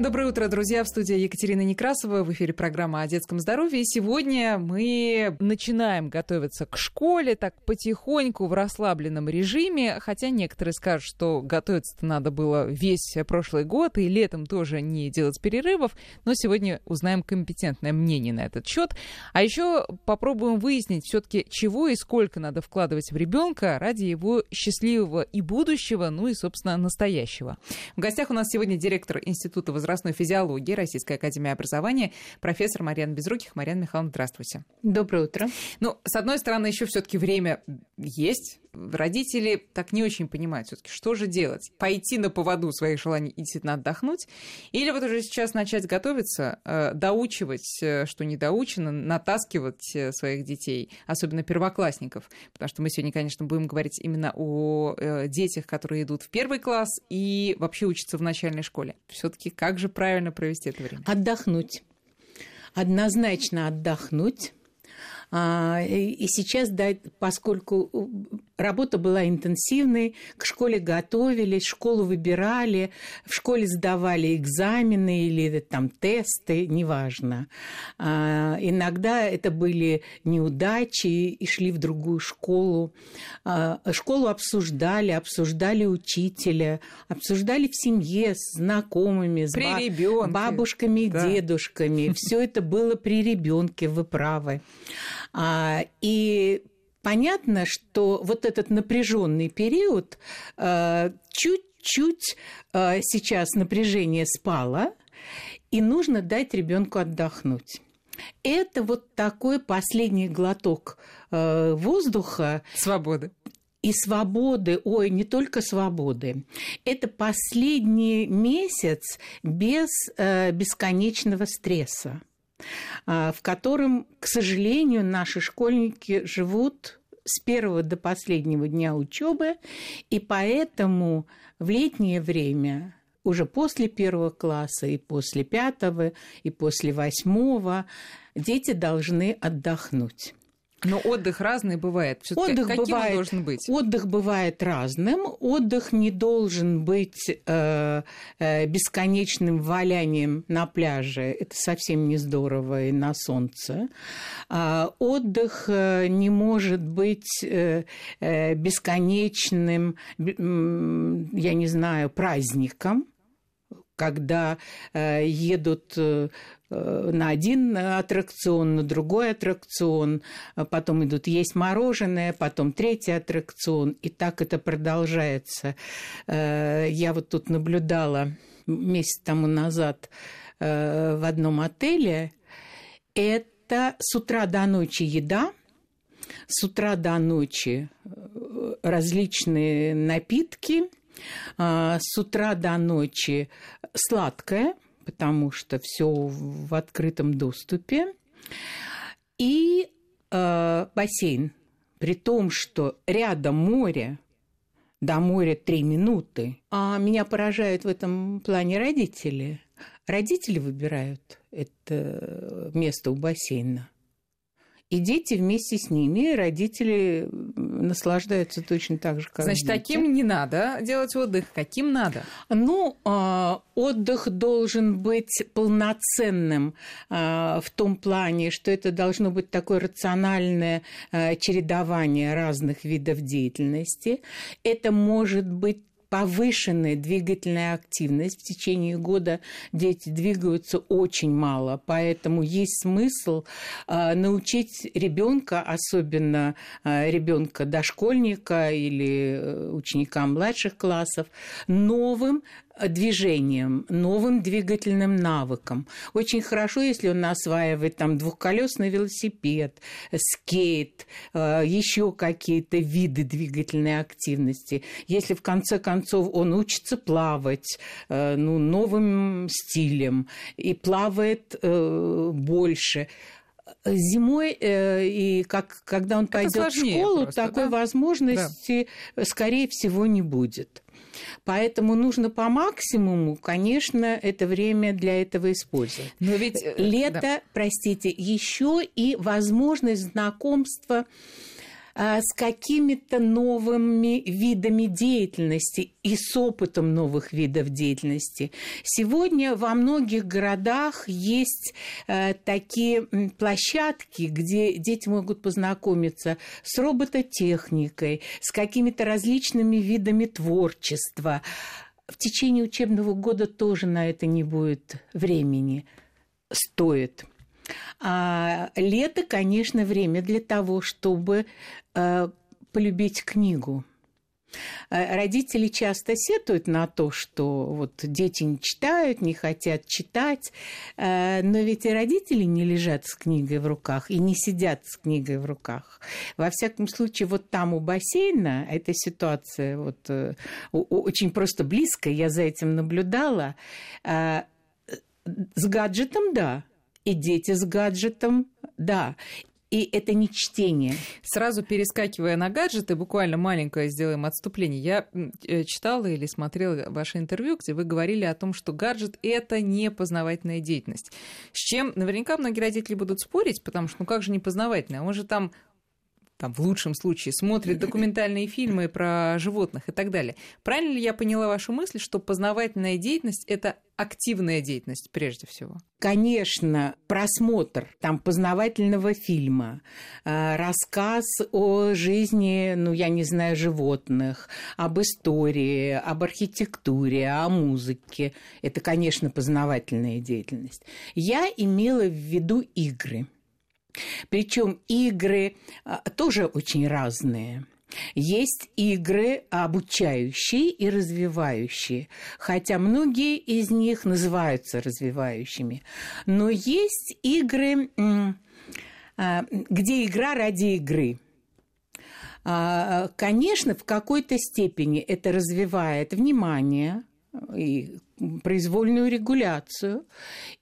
Доброе утро, друзья. В студии Екатерина Некрасова. В эфире программа о детском здоровье. И сегодня мы начинаем готовиться к школе так потихоньку в расслабленном режиме. Хотя некоторые скажут, что готовиться-то надо было весь прошлый год и летом тоже не делать перерывов. Но сегодня узнаем компетентное мнение на этот счет. А еще попробуем выяснить все-таки, чего и сколько надо вкладывать в ребенка ради его счастливого и будущего, ну и, собственно, настоящего. В гостях у нас сегодня директор Института возрастания возрастной физиологии Российской Академии Образования, профессор Марьяна Безруких. Марьяна Михайловна, здравствуйте. Доброе утро. Ну, с одной стороны, еще все-таки время есть. Родители так не очень понимают все-таки, что же делать? Пойти на поводу своих желаний и действительно отдохнуть? Или вот уже сейчас начать готовиться, э, доучивать, э, что не доучено, натаскивать э, своих детей, особенно первоклассников? Потому что мы сегодня, конечно, будем говорить именно о детях, которые идут в первый класс и вообще учатся в начальной школе. Все-таки как же правильно провести это время? Отдохнуть. Однозначно отдохнуть и сейчас, да, поскольку работа была интенсивной, к школе готовились, школу выбирали, в школе сдавали экзамены или там тесты, неважно. А, иногда это были неудачи и шли в другую школу. А, школу обсуждали, обсуждали учителя, обсуждали в семье с знакомыми, с ба- бабушками и да. дедушками. Все это было при ребенке, вы правы. А, и понятно, что вот этот напряженный период а, чуть-чуть а, сейчас напряжение спало, и нужно дать ребенку отдохнуть. Это вот такой последний глоток воздуха. Свободы и свободы, ой, не только свободы. Это последний месяц без э, бесконечного стресса. А, в котором, к сожалению, наши школьники живут с первого до последнего дня учебы, и поэтому в летнее время уже после первого класса и после пятого и после восьмого дети должны отдохнуть. Но отдых разный бывает. Отдых Каким бывает, он должен быть? Отдых бывает разным. Отдых не должен быть э, э, бесконечным валянием на пляже. Это совсем не здорово и на солнце. А отдых э, не может быть э, э, бесконечным, я не знаю, праздником когда э, едут э, на один аттракцион, на другой аттракцион, а потом идут есть мороженое, потом третий аттракцион, и так это продолжается. Э, я вот тут наблюдала месяц тому назад э, в одном отеле. Это с утра до ночи еда, с утра до ночи э, различные напитки – с утра до ночи сладкое, потому что все в открытом доступе, и э, бассейн. При том, что рядом море, до моря три минуты. А меня поражают в этом плане родители. Родители выбирают это место у бассейна. И дети вместе с ними, родители наслаждаются точно так же, как Значит, дети. таким не надо делать отдых, каким надо? Ну, а, отдых должен быть полноценным а, в том плане, что это должно быть такое рациональное а, чередование разных видов деятельности. Это может быть повышенная двигательная активность. В течение года дети двигаются очень мало, поэтому есть смысл э, научить ребенка, особенно э, ребенка дошкольника или э, ученика младших классов, новым движением, новым двигательным навыком. Очень хорошо, если он осваивает там двухколесный велосипед, скейт, э, еще какие-то виды двигательной активности. Если в конце концов он учится плавать э, ну, новым стилем и плавает э, больше, зимой э, и как, когда он пойдет в школу, просто, такой да? возможности, да. скорее всего, не будет. Поэтому нужно по максимуму, конечно, это время для этого использовать. Но ведь лето, да. простите, еще и возможность знакомства с какими-то новыми видами деятельности и с опытом новых видов деятельности. Сегодня во многих городах есть э, такие площадки, где дети могут познакомиться с робототехникой, с какими-то различными видами творчества. В течение учебного года тоже на это не будет времени. Стоит. А лето, конечно, время для того, чтобы э, полюбить книгу. Э, родители часто сетуют на то, что вот дети не читают, не хотят читать, э, но ведь и родители не лежат с книгой в руках и не сидят с книгой в руках. Во всяком случае, вот там у бассейна эта ситуация вот очень просто близко, я за этим наблюдала. С гаджетом, да, и дети с гаджетом, да. И это не чтение. Сразу перескакивая на гаджеты, буквально маленькое сделаем отступление. Я э, читала или смотрела ваше интервью, где вы говорили о том, что гаджет — это не познавательная деятельность. С чем наверняка многие родители будут спорить, потому что ну как же не познавательная? Он же там там, в лучшем случае, смотрит документальные фильмы про животных и так далее. Правильно ли я поняла вашу мысль, что познавательная деятельность – это активная деятельность прежде всего? Конечно, просмотр там познавательного фильма, э, рассказ о жизни, ну, я не знаю, животных, об истории, об архитектуре, о музыке – это, конечно, познавательная деятельность. Я имела в виду игры – причем игры а, тоже очень разные. Есть игры обучающие и развивающие, хотя многие из них называются развивающими. Но есть игры, а, где игра ради игры. А, конечно, в какой-то степени это развивает внимание, и произвольную регуляцию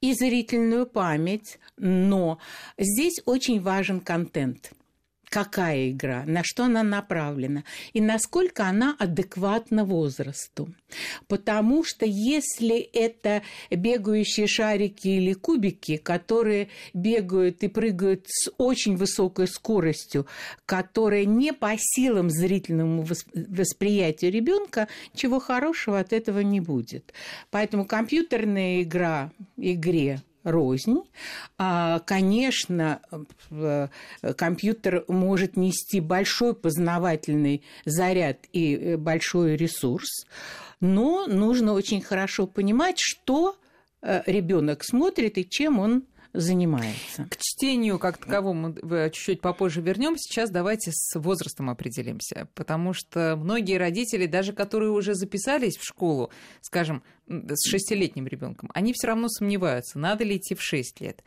и зрительную память, но здесь очень важен контент – какая игра, на что она направлена и насколько она адекватна возрасту. Потому что если это бегающие шарики или кубики, которые бегают и прыгают с очень высокой скоростью, которая не по силам зрительному восприятию ребенка, чего хорошего от этого не будет. Поэтому компьютерная игра игре рознь. А, конечно, компьютер может нести большой познавательный заряд и э, большой ресурс, но нужно очень хорошо понимать, что э, ребенок смотрит и чем он занимается. К чтению как таковому мы чуть-чуть попозже вернемся. Сейчас давайте с возрастом определимся, потому что многие родители, даже которые уже записались в школу, скажем, с шестилетним ребенком, они все равно сомневаются, надо ли идти в шесть лет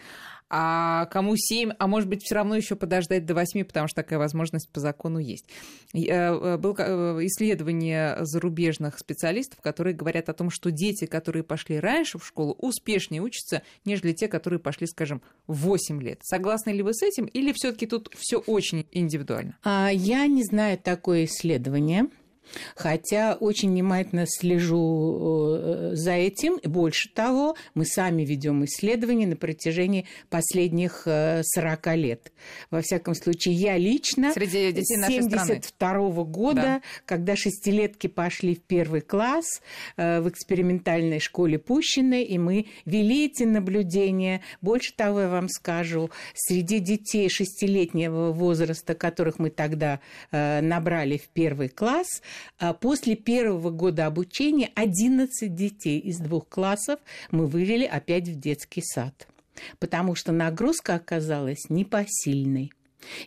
а кому 7, а может быть, все равно еще подождать до 8, потому что такая возможность по закону есть. Э, было э, исследование зарубежных специалистов, которые говорят о том, что дети, которые пошли раньше в школу, успешнее учатся, нежели те, которые пошли, скажем, в 8 лет. Согласны ли вы с этим, или все-таки тут все очень индивидуально? А, я не знаю такое исследование. Хотя очень внимательно слежу э, за этим. Больше того, мы сами ведем исследования на протяжении последних 40 э, лет. Во всяком случае, я лично Среди детей с 72 -го года, да. когда шестилетки пошли в первый класс э, в экспериментальной школе Пущиной, и мы вели эти наблюдения. Больше того, я вам скажу, среди детей шестилетнего возраста, которых мы тогда набрали в первый класс, после первого года обучения 11 детей из двух классов мы вывели опять в детский сад, потому что нагрузка оказалась непосильной.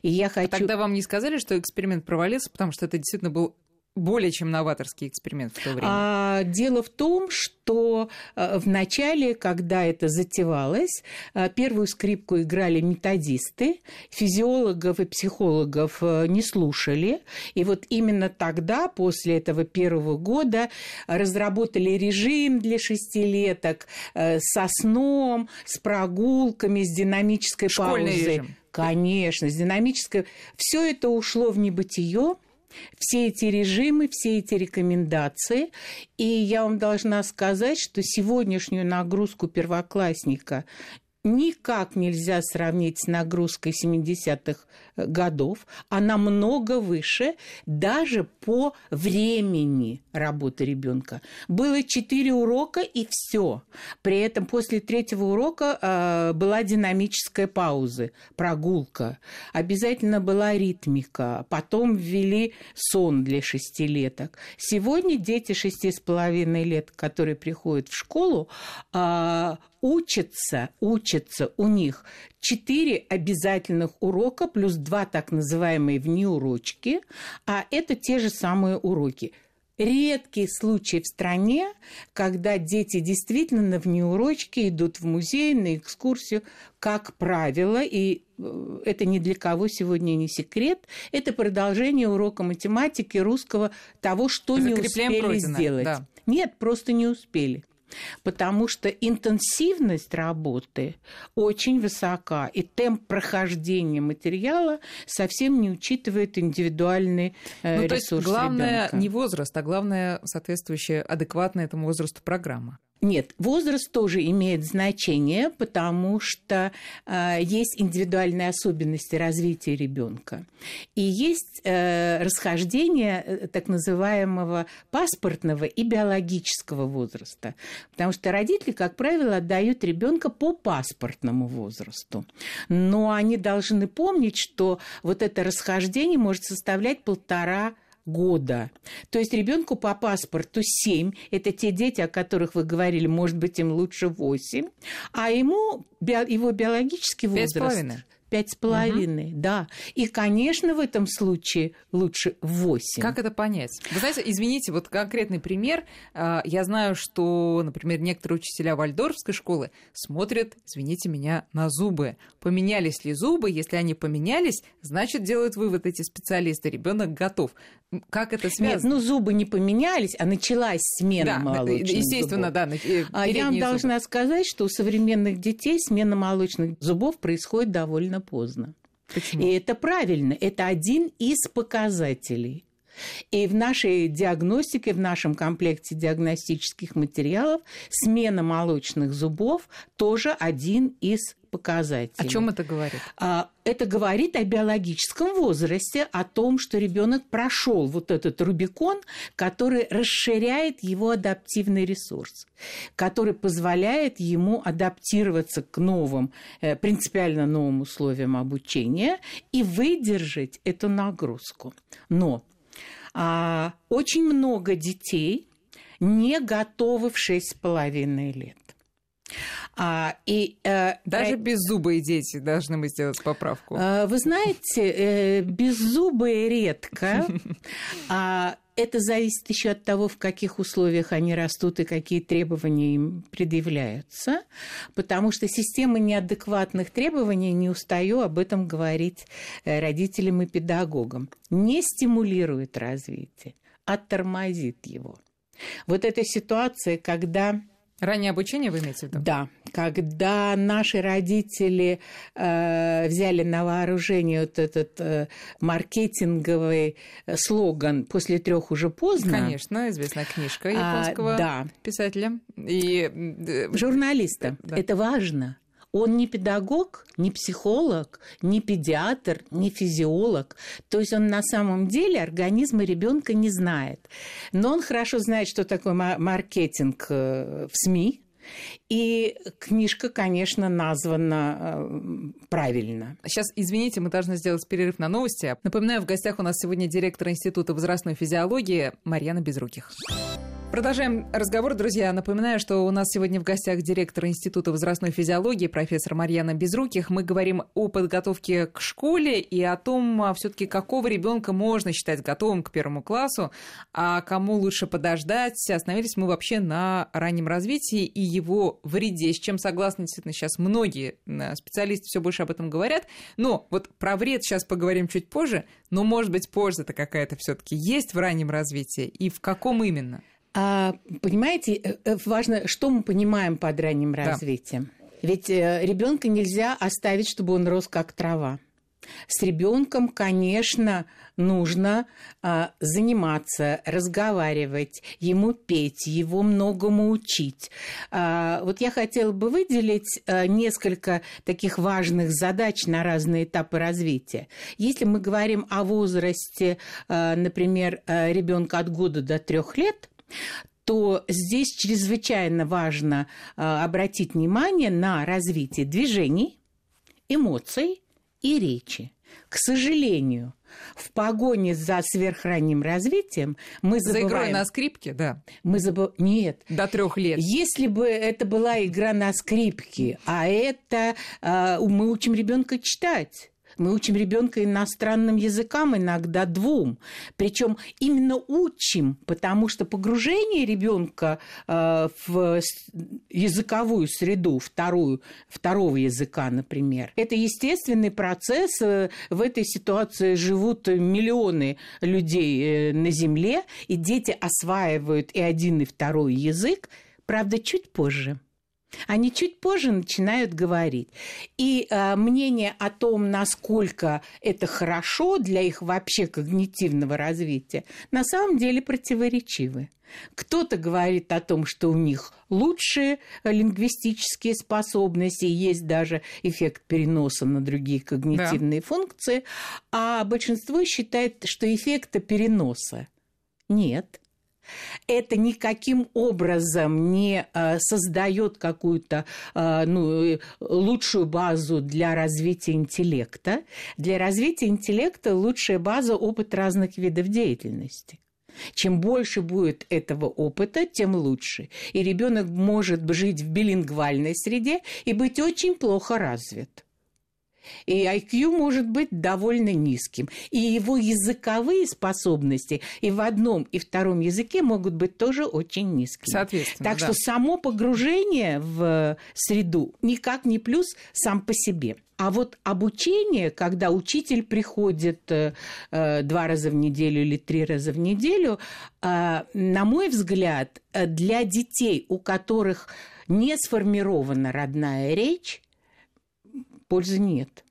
И я хочу... А тогда вам не сказали, что эксперимент провалился, потому что это действительно был более чем новаторский эксперимент в то время? А, дело в том, что а, в начале, когда это затевалось, а, первую скрипку играли методисты, физиологов и психологов а, не слушали. И вот именно тогда, после этого первого года, разработали режим для шестилеток со сном, с прогулками, с динамической Школьный паузой. Режим. Конечно, с динамической. Все это ушло в небытие все эти режимы, все эти рекомендации. И я вам должна сказать, что сегодняшнюю нагрузку первоклассника никак нельзя сравнить с нагрузкой 70-х э, годов. Она много выше даже по времени работы ребенка. Было 4 урока и все. При этом после третьего урока э, была динамическая пауза, прогулка. Обязательно была ритмика. Потом ввели сон для шестилеток. Сегодня дети шести с половиной лет, которые приходят в школу, э, учатся, учатся у них четыре обязательных урока плюс два так называемые внеурочки, а это те же самые уроки. Редкий случай в стране, когда дети действительно на внеурочке идут в музей, на экскурсию, как правило, и э, это ни для кого сегодня не секрет, это продолжение урока математики, русского, того, что не успели пройдено, сделать. Да. Нет, просто не успели потому что интенсивность работы очень высока, и темп прохождения материала совсем не учитывает индивидуальный э, ну, ресурс то есть главное ребенка. не возраст, а главное соответствующая адекватная этому возрасту программа. Нет, возраст тоже имеет значение, потому что э, есть индивидуальные особенности развития ребенка. И есть э, расхождение э, так называемого паспортного и биологического возраста. Потому что родители, как правило, отдают ребенка по паспортному возрасту. Но они должны помнить, что вот это расхождение может составлять полтора года. То есть ребенку по паспорту 7, это те дети, о которых вы говорили, может быть, им лучше 8, а ему его биологический возраст пять с половиной, да. И, конечно, в этом случае лучше восемь. Как это понять? Вы знаете, извините, вот конкретный пример. А, я знаю, что, например, некоторые учителя вальдорфской школы смотрят, извините меня, на зубы. Поменялись ли зубы? Если они поменялись, значит, делают вывод эти специалисты. Ребенок готов. Как это связано? Нет, ну зубы не поменялись, а началась смена да, молочных естественно, зубов. да. Э, а я вам зубы. должна сказать, что у современных детей смена молочных зубов происходит довольно поздно. Почему? И это правильно. Это один из показателей. И в нашей диагностике, в нашем комплекте диагностических материалов смена молочных зубов тоже один из показателей. О чем это говорит? А, это говорит о биологическом возрасте, о том, что ребенок прошел вот этот Рубикон, который расширяет его адаптивный ресурс, который позволяет ему адаптироваться к новым, э, принципиально новым условиям обучения и выдержать эту нагрузку. Но а, очень много детей не готовы в шесть с половиной лет. А, и, э, Даже про... беззубые дети должны мы сделать поправку. А, вы знаете, э, беззубые редко. А это зависит еще от того, в каких условиях они растут и какие требования им предъявляются, потому что система неадекватных требований, не устаю об этом говорить э, родителям и педагогам, не стимулирует развитие, а тормозит его. Вот эта ситуация, когда Раннее обучение вы имеете в виду? Да. Когда наши родители э, взяли на вооружение вот этот э, маркетинговый э, слоган «после трех уже поздно». Конечно, известная книжка а, японского а, да. писателя и э, журналиста. Да. Это важно. Он не педагог, не психолог, не педиатр, не физиолог. То есть он на самом деле организма ребенка не знает. Но он хорошо знает, что такое маркетинг э, в СМИ, и книжка, конечно, названа э, правильно. Сейчас, извините, мы должны сделать перерыв на новости. Напоминаю, в гостях у нас сегодня директор Института возрастной физиологии Марьяна Безруких. Продолжаем разговор, друзья. Напоминаю, что у нас сегодня в гостях директор Института возрастной физиологии, профессор Марьяна Безруких. Мы говорим о подготовке к школе и о том, а, все-таки какого ребенка можно считать готовым к первому классу, а кому лучше подождать. Остановились мы вообще на раннем развитии и его вреде, с чем согласны действительно сейчас многие э, специалисты все больше об этом говорят. Но вот про вред сейчас поговорим чуть позже, но, может быть, польза-то какая-то все-таки есть в раннем развитии и в каком именно? А, понимаете, э, э, важно, что мы понимаем под ранним развитием. Да. Ведь э, ребенка нельзя оставить, чтобы он рос как трава. С ребенком, конечно, нужно а, заниматься, разговаривать, ему петь, его многому учить. А, вот я хотела бы выделить а, несколько таких важных задач на разные этапы развития. Если мы говорим о возрасте, а, например, а, ребенка от года до трех лет, то здесь чрезвычайно важно а, обратить внимание на развитие движений, эмоций и речи. К сожалению, в погоне за сверхранним развитием мы забываем... За игрой на скрипке, да. Мы забываем... Нет. До трех лет. Если бы это была игра на скрипке, а это... Э, мы учим ребенка читать. Мы учим ребенка иностранным языкам, иногда двум. Причем именно учим, потому что погружение ребенка э, в языковую среду, вторую, второго языка, например, это естественный процесс. Э, в этой ситуации живут миллионы людей э, на Земле, и дети осваивают и один, и второй язык, правда, чуть позже. Они чуть позже начинают говорить. И э, мнение о том, насколько это хорошо для их вообще когнитивного развития, на самом деле противоречивы. Кто-то говорит о том, что у них лучшие лингвистические способности, есть даже эффект переноса на другие когнитивные да. функции, а большинство считает, что эффекта переноса нет это никаким образом не э, создает какую-то э, ну, лучшую базу для развития интеллекта. Для развития интеллекта лучшая база – опыт разных видов деятельности. Чем больше будет этого опыта, тем лучше. И ребенок может жить в билингвальной среде и быть очень плохо развит. И IQ может быть довольно низким. И его языковые способности и в одном, и втором языке могут быть тоже очень низкими. Соответственно, так да. что само погружение в среду никак не плюс сам по себе. А вот обучение, когда учитель приходит э, э два раза в неделю или три раза в неделю, э, на мой взгляд, э, для детей, у которых не сформирована родная речь, пользы нет.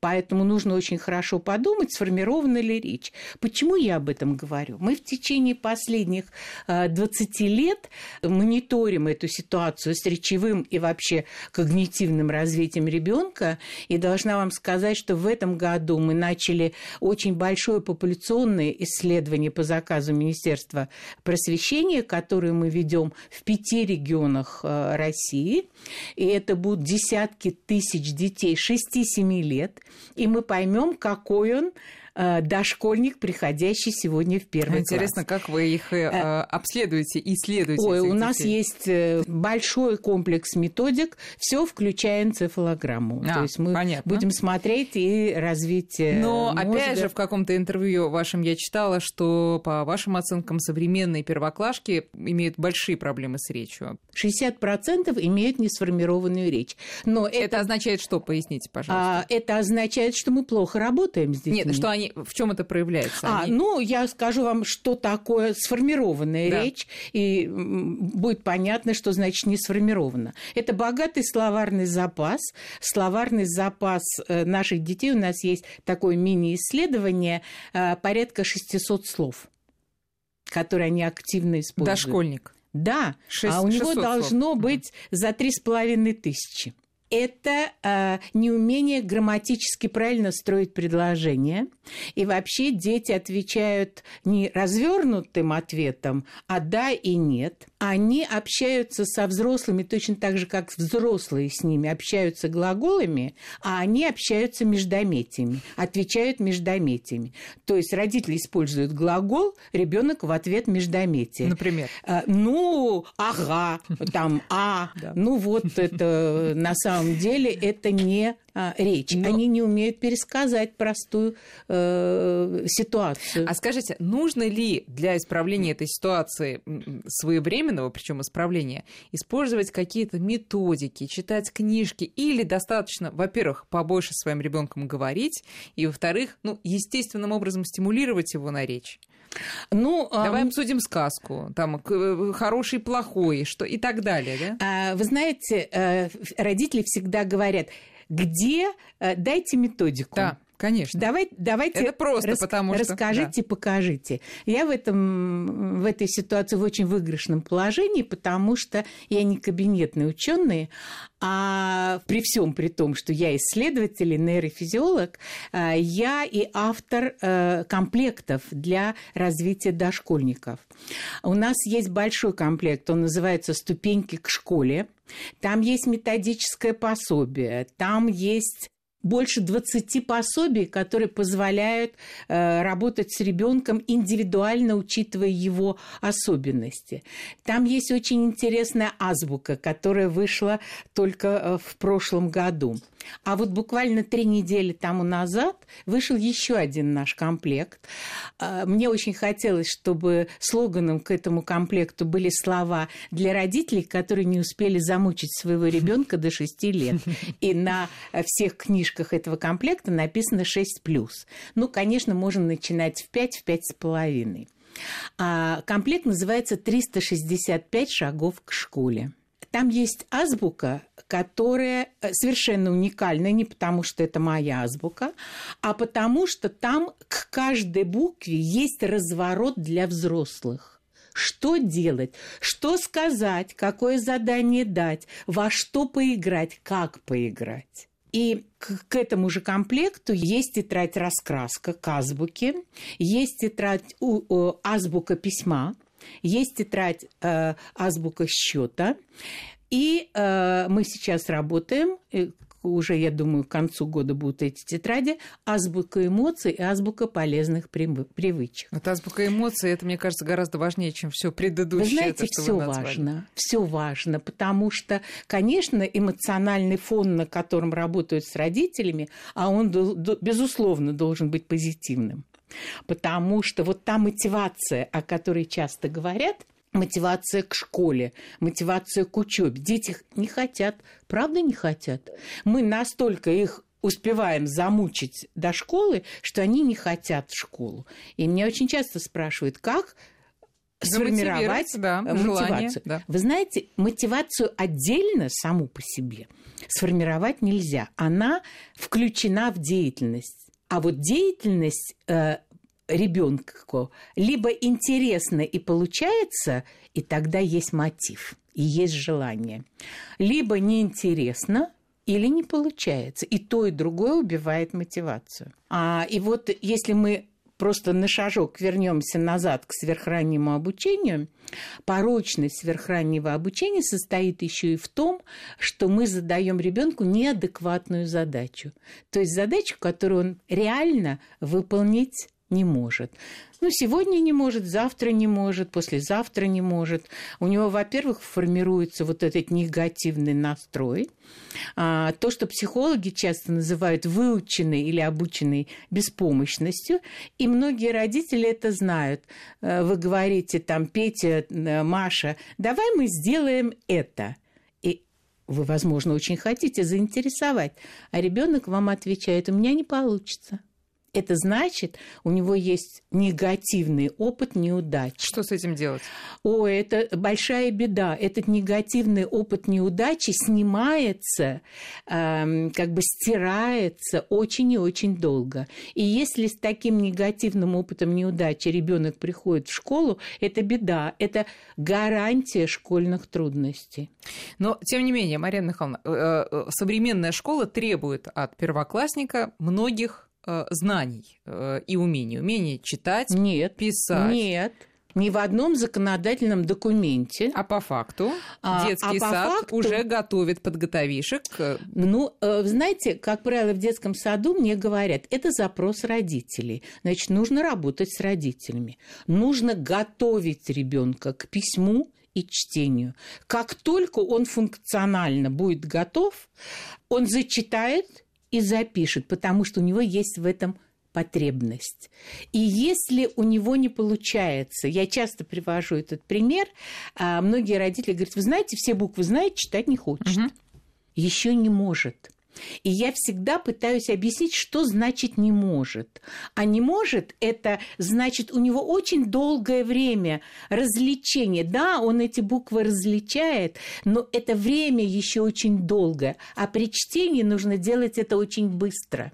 Поэтому нужно очень хорошо подумать, сформирована ли речь. Почему я об этом говорю? Мы в течение последних 20 э, лет мониторим эту ситуацию с речевым и вообще когнитивным развитием ребенка. И должна вам сказать, что в этом году мы начали очень большое популяционное исследование по заказу Министерства просвещения, которое мы ведем в пяти регионах э, России. И это будут десятки тысяч детей 6-7 лет лет, и мы поймем, какой он дошкольник, приходящий сегодня в первый Интересно, класс. как вы их э, э, обследуете, исследуете? Ой, у нас есть большой комплекс методик, все включая энцефалограмму. А, То есть мы понятно. будем смотреть и развитие Но, мозга. опять же, в каком-то интервью вашем я читала, что, по вашим оценкам, современные первоклашки имеют большие проблемы с речью. 60% имеют несформированную речь. Но это, это означает что? Поясните, пожалуйста. А, это означает, что мы плохо работаем с детьми. Нет, что они они, в чем это проявляется? А, они... ну, я скажу вам, что такое сформированная да. речь, и будет понятно, что значит не сформирована. Это богатый словарный запас. Словарный запас э, наших детей, у нас есть такое мини-исследование, э, порядка 600 слов, которые они активно используют. Дошкольник. Да, 6, а у него должно слов. быть за три с половиной тысячи это э, неумение грамматически правильно строить предложения. И вообще дети отвечают не развернутым ответом, а да и нет. Они общаются со взрослыми точно так же, как взрослые с ними общаются глаголами, а они общаются междометиями, отвечают междометиями. То есть родители используют глагол, ребенок в ответ междометие. Например? Э, ну, ага, там, а, ну вот это на самом самом деле это не а, речь. Но... Они не умеют пересказать простую э, ситуацию. А скажите, нужно ли для исправления этой ситуации своевременного, причем исправления, использовать какие-то методики, читать книжки, или достаточно, во-первых, побольше с своим ребенком говорить, и во-вторых, ну, естественным образом стимулировать его на речь? Ну, Давай а... обсудим сказку, там э, хороший, плохой, что и так далее, да? А, вы знаете, э, родители всегда говорят, где э, дайте методику. Да. Конечно. Давай, давайте Это просто рас, потому что... Расскажите, да. покажите. Я в, этом, в этой ситуации в очень выигрышном положении, потому что я не кабинетный ученый, а при всем при том, что я исследователь и нейрофизиолог, э, я и автор э, комплектов для развития дошкольников. У нас есть большой комплект, он называется «Ступеньки к школе». Там есть методическое пособие, там есть больше 20 пособий, которые позволяют э, работать с ребенком индивидуально, учитывая его особенности. Там есть очень интересная азбука, которая вышла только э, в прошлом году. А вот буквально три недели тому назад вышел еще один наш комплект. А, мне очень хотелось, чтобы слоганом к этому комплекту были слова для родителей, которые не успели замучить своего ребенка до 6 лет. И на всех книжках этого комплекта написано 6+. Ну, конечно, можно начинать в 5, в 5,5. А комплект называется «365 шагов к школе». Там есть азбука, которая э, совершенно уникальна, не потому что это моя азбука, а потому что там к каждой букве есть разворот для взрослых. Что делать, что сказать, какое задание дать, во что поиграть, как поиграть. И к, к этому же комплекту есть тетрадь раскраска к азбуке, есть тетрадь у, у, азбука письма, есть тетрадь э, азбука счета. И э, мы сейчас работаем, уже, я думаю, к концу года будут эти тетради, азбука эмоций и азбука полезных привычек. Вот азбука эмоций, это, мне кажется, гораздо важнее, чем все предыдущее. Вы знаете, все важно, все важно, потому что, конечно, эмоциональный фон, на котором работают с родителями, а он, безусловно, должен быть позитивным. Потому что вот та мотивация, о которой часто говорят, мотивация к школе, мотивация к учебе. Дети не хотят, правда не хотят. Мы настолько их успеваем замучить до школы, что они не хотят в школу. И меня очень часто спрашивают, как сформировать да, мотивацию. Желание, да. Вы знаете, мотивацию отдельно саму по себе сформировать нельзя. Она включена в деятельность. А вот деятельность э, ребенку либо интересно и получается, и тогда есть мотив, и есть желание, либо неинтересно, или не получается. И то, и другое убивает мотивацию. А, и вот если мы просто на шажок вернемся назад к сверхраннему обучению, порочность сверхраннего обучения состоит еще и в том, что мы задаем ребенку неадекватную задачу. То есть задачу, которую он реально выполнить не может. Ну, сегодня не может, завтра не может, послезавтра не может. У него, во-первых, формируется вот этот негативный настрой. А, то, что психологи часто называют выученной или обученной беспомощностью. И многие родители это знают. Э, вы говорите там, Петя, э, Маша, давай мы сделаем это. И вы, возможно, очень хотите заинтересовать. А ребенок вам отвечает, у меня не получится это значит, у него есть негативный опыт неудач. Что с этим делать? О, это большая беда. Этот негативный опыт неудачи снимается, э, как бы стирается очень и очень долго. И если с таким негативным опытом неудачи ребенок приходит в школу, это беда, это гарантия школьных трудностей. Но, тем не менее, Мария Михайловна, э, э, современная школа требует от первоклассника многих знаний э, и умений. Умение читать, нет, писать. Нет. Ни в одном законодательном документе. А по факту а, детский а по сад факту... уже готовит подготовишек. Ну, э, знаете, как правило, в детском саду мне говорят, это запрос родителей. Значит, нужно работать с родителями. Нужно готовить ребенка к письму и чтению. Как только он функционально будет готов, он зачитает и запишет, потому что у него есть в этом потребность. И если у него не получается, я часто привожу этот пример, а многие родители говорят, вы знаете, все буквы знает, читать не хочет. Угу. Еще не может. И я всегда пытаюсь объяснить, что значит не может. А не может – это значит у него очень долгое время развлечения. Да, он эти буквы различает, но это время еще очень долгое. А при чтении нужно делать это очень быстро.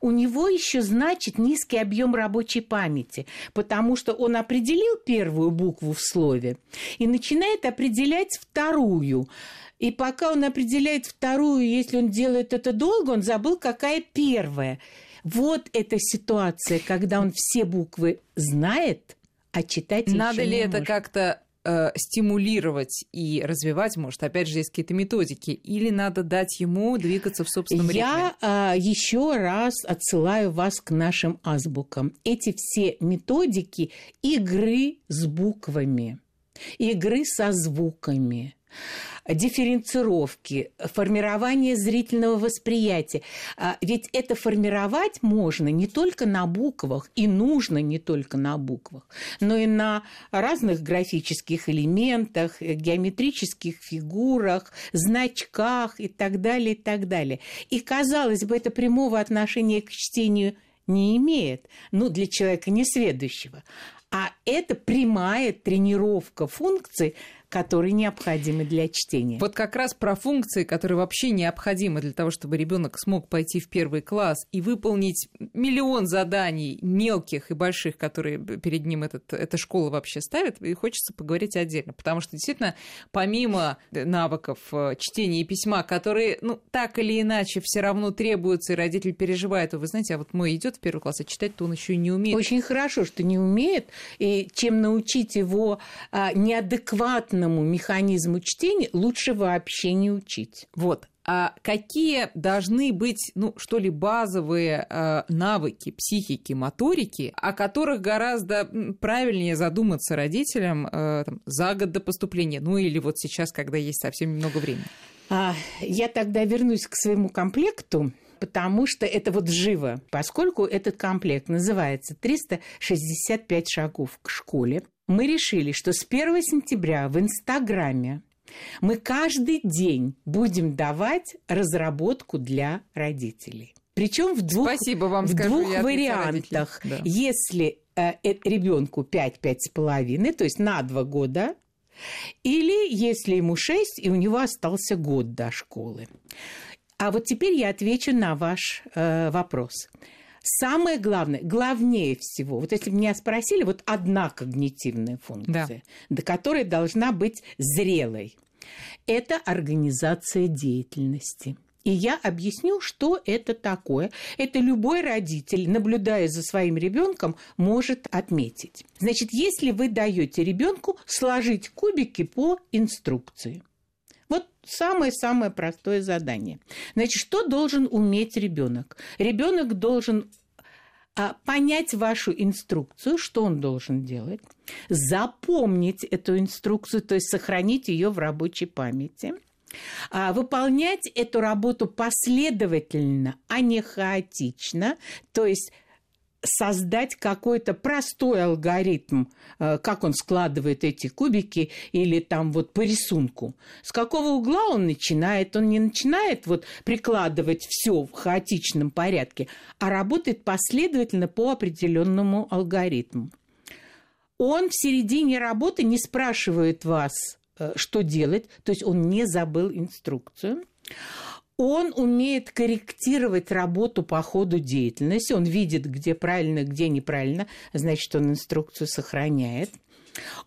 У него еще значит низкий объем рабочей памяти, потому что он определил первую букву в слове и начинает определять вторую. И пока он определяет вторую, если он делает это долго, он забыл, какая первая. Вот эта ситуация, когда он все буквы знает, а читать Надо ли это как-то э, стимулировать и развивать, может, опять же, есть какие-то методики, или надо дать ему двигаться в собственном Я ритме? Я э, еще раз отсылаю вас к нашим азбукам. Эти все методики игры с буквами, игры со звуками дифференцировки, формирование зрительного восприятия. А, ведь это формировать можно не только на буквах, и нужно не только на буквах, но и на разных графических элементах, геометрических фигурах, значках и так далее, и так далее. И, казалось бы, это прямого отношения к чтению не имеет, ну, для человека несведущего. А это прямая тренировка функций, которые необходимы для чтения. Вот как раз про функции, которые вообще необходимы для того, чтобы ребенок смог пойти в первый класс и выполнить миллион заданий мелких и больших, которые перед ним этот, эта школа вообще ставит, и хочется поговорить отдельно. Потому что действительно, помимо навыков э, чтения и письма, которые, ну, так или иначе, все равно требуются, и родитель переживает, вы знаете, а вот мой идет в первый класс, а читать-то он еще и не умеет. Очень хорошо, что не умеет, и чем научить его а, неадекватно адекватному механизму чтения лучше вообще не учить. Вот. А какие должны быть, ну, что ли, базовые э, навыки психики, моторики, о которых гораздо правильнее задуматься родителям э, там, за год до поступления, ну или вот сейчас, когда есть совсем немного времени? А, я тогда вернусь к своему комплекту потому что это вот живо, поскольку этот комплект называется «365 шагов к школе», мы решили, что с 1 сентября в Инстаграме мы каждый день будем давать разработку для родителей. Причем в двух, Спасибо вам, в скажу, двух вариантах. Да. Если э, э, ребенку 5-5,5, то есть на 2 года, или если ему 6, и у него остался год до школы. А вот теперь я отвечу на ваш э, вопрос. Самое главное, главнее всего, вот если меня спросили, вот одна когнитивная функция, да. до которой должна быть зрелой, это организация деятельности. И я объясню, что это такое. Это любой родитель, наблюдая за своим ребенком, может отметить. Значит, если вы даете ребенку сложить кубики по инструкции, вот самое-самое простое задание. Значит, что должен уметь ребенок? Ребенок должен а, понять вашу инструкцию, что он должен делать, запомнить эту инструкцию, то есть сохранить ее в рабочей памяти, а, выполнять эту работу последовательно, а не хаотично, то есть создать какой-то простой алгоритм, э, как он складывает эти кубики или там вот по рисунку. С какого угла он начинает? Он не начинает вот прикладывать все в хаотичном порядке, а работает последовательно по определенному алгоритму. Он в середине работы не спрашивает вас, э, что делать, то есть он не забыл инструкцию он умеет корректировать работу по ходу деятельности. Он видит, где правильно, где неправильно. Значит, он инструкцию сохраняет.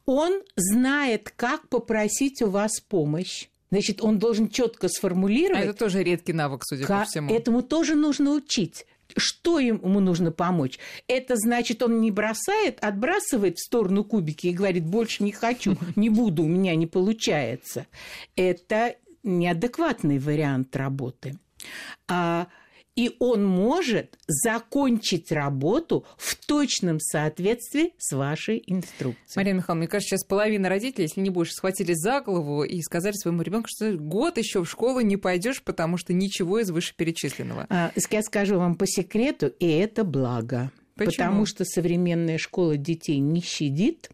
Он знает, как попросить у вас помощь. Значит, он должен четко сформулировать. А это тоже редкий навык, судя по всему. Этому тоже нужно учить. Что ему нужно помочь? Это значит, он не бросает, отбрасывает в сторону кубики и говорит, больше не хочу, не буду, у меня не получается. Это неадекватный вариант работы. А, и он может закончить работу в точном соответствии с вашей инструкцией. Марина Михайловна, мне кажется, сейчас половина родителей, если не больше, схватились за голову и сказали своему ребенку, что год еще в школу не пойдешь, потому что ничего из вышеперечисленного. А, я скажу вам по секрету, и это благо. Почему? Потому что современная школа детей не щадит,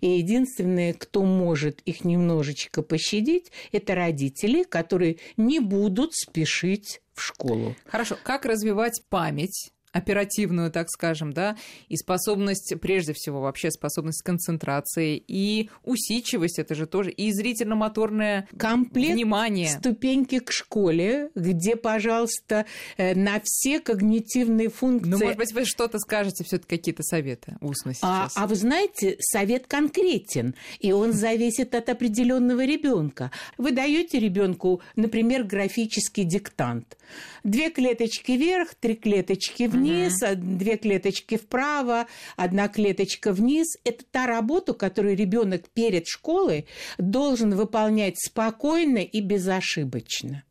и единственное, кто может их немножечко пощадить, это родители, которые не будут спешить в школу. Хорошо, как развивать память? Оперативную, так скажем, да, и способность, прежде всего, вообще способность концентрации, и усидчивость, это же тоже, и зрительно-моторное Комплект внимание. ступеньки к школе, где, пожалуйста, э, на все когнитивные функции... Ну, может быть, вы что-то скажете, все таки какие-то советы устно а, сейчас. А, а вы знаете, совет конкретен, и он зависит от определенного ребенка. Вы даете ребенку, например, графический диктант. Две клеточки вверх, три клеточки вниз, вниз, угу. две клеточки вправо, одна клеточка вниз. Это та работа, которую ребенок перед школой должен выполнять спокойно и безошибочно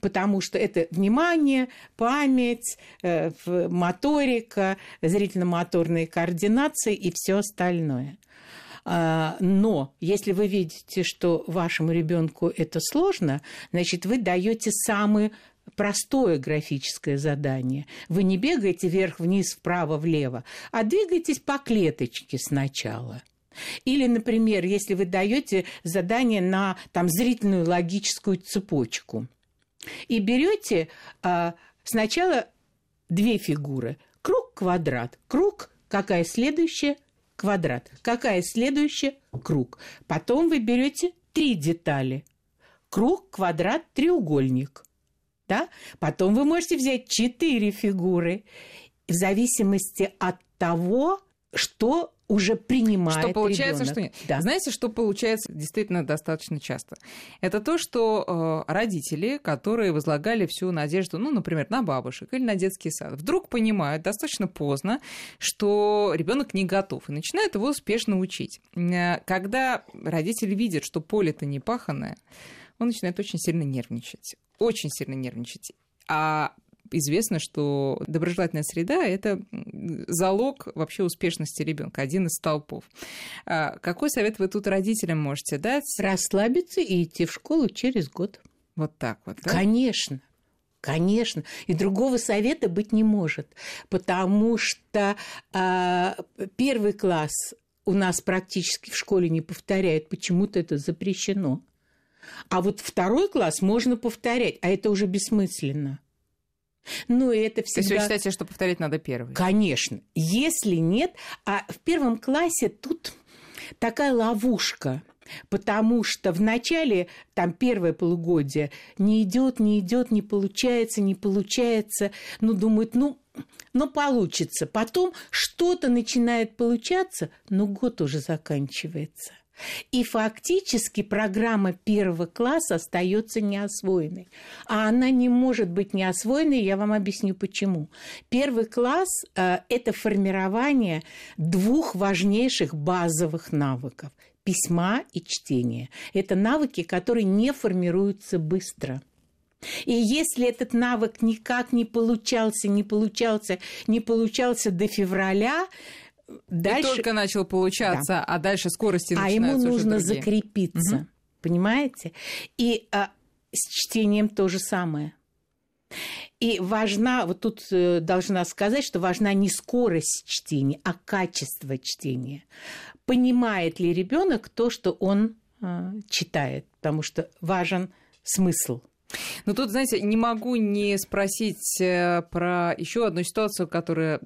потому что это внимание, память, э, моторика, зрительно-моторные координации и все остальное. А, но если вы видите, что вашему ребенку это сложно, значит, вы даете самый простое графическое задание. Вы не бегаете вверх-вниз, вправо-влево, а двигаетесь по клеточке сначала. Или, например, если вы даете задание на там, зрительную логическую цепочку и берете а, сначала две фигуры. Круг, квадрат. Круг, какая следующая? Квадрат. Какая следующая? Круг. Потом вы берете три детали. Круг, квадрат, треугольник да? Потом вы можете взять четыре фигуры в зависимости от того, что уже принимает Что получается, ребенок. что нет. Да. Знаете, что получается действительно достаточно часто? Это то, что э, родители, которые возлагали всю надежду, ну, например, на бабушек или на детский сад, вдруг понимают достаточно поздно, что ребенок не готов, и начинают его успешно учить. Э, когда родители видят, что поле-то не паханное, он начинает очень сильно нервничать. Очень сильно нервничать. А известно, что доброжелательная среда – это залог вообще успешности ребенка, один из столпов. А какой совет вы тут родителям можете дать? Расслабиться и идти в школу через год. Вот так вот, да? Конечно. Конечно. И другого совета быть не может, потому что э, первый класс у нас практически в школе не повторяет, почему-то это запрещено. А вот второй класс можно повторять, а это уже бессмысленно. Ну, и это всегда... То есть вы считаете, что повторять надо первый? Конечно. Если нет, а в первом классе тут такая ловушка. Потому что в начале, там, первое полугодие не идет, не идет, не получается, не получается. Ну, думают, ну, ну, получится. Потом что-то начинает получаться, но год уже заканчивается. И фактически программа первого класса остается неосвоенной. А она не может быть неосвоенной, я вам объясню почему. Первый класс э, – это формирование двух важнейших базовых навыков – письма и чтения. Это навыки, которые не формируются быстро – и если этот навык никак не получался, не получался, не получался до февраля, дальше... И только начал получаться, да. а дальше скорости А ему нужно закрепиться, угу. понимаете? И а, с чтением то же самое. И важна, вот тут э, должна сказать, что важна не скорость чтения, а качество чтения. Понимает ли ребенок то, что он э, читает, потому что важен смысл. Ну тут, знаете, не могу не спросить э, про еще одну ситуацию, которая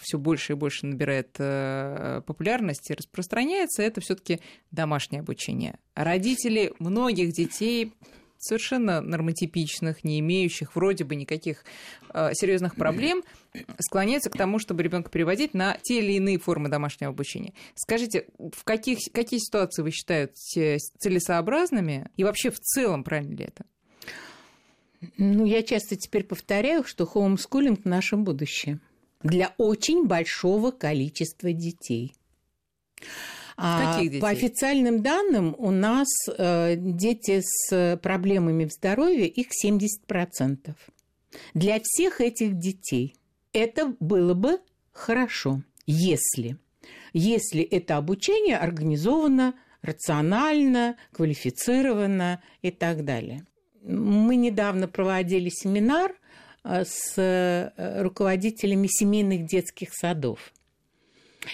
все больше и больше набирает э, популярность и распространяется, это все-таки домашнее обучение. Родители многих детей совершенно нормотипичных, не имеющих вроде бы никаких э, серьезных проблем, склоняются к тому, чтобы ребенка переводить на те или иные формы домашнего обучения. Скажите, в каких, какие ситуации вы считаете целесообразными и вообще в целом правильно ли это? Ну, я часто теперь повторяю, что хоумскулинг – наше будущее для очень большого количества детей. А Каких детей? По официальным данным, у нас э, дети с проблемами в здоровье, их 70%. Для всех этих детей это было бы хорошо, если, если это обучение организовано рационально, квалифицировано и так далее. Мы недавно проводили семинар с э, руководителями семейных детских садов.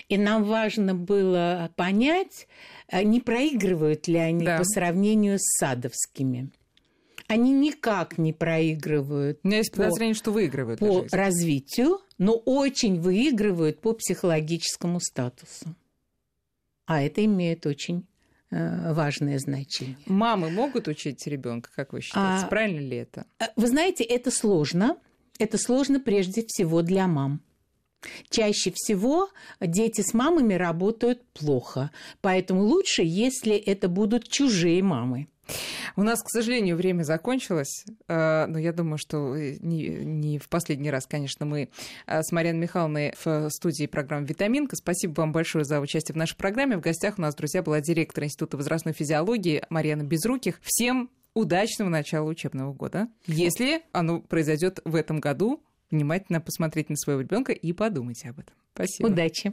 И нам важно было понять, э, не проигрывают ли они да. по сравнению с садовскими. Они никак не проигрывают. У меня есть подозрение, по, что выигрывают по развитию, но очень выигрывают по психологическому статусу. А это имеет очень э, важное значение. Мамы могут учить ребенка, как вы считаете? А, Правильно ли это? Э, вы знаете, это сложно. Это сложно прежде всего для мам. Чаще всего дети с мамами работают плохо, поэтому лучше, если это будут чужие мамы. У нас, к сожалению, время закончилось, э, но я думаю, что не, не в последний раз, конечно, мы э, с Мариной Михайловной в студии программы «Витаминка». Спасибо вам большое за участие в нашей программе. В гостях у нас, друзья, была директор Института возрастной физиологии Марьяна Безруких. Всем удачного начала учебного года. Если оно произойдет в этом году, внимательно посмотреть на своего ребенка и подумайте об этом. Спасибо. Удачи.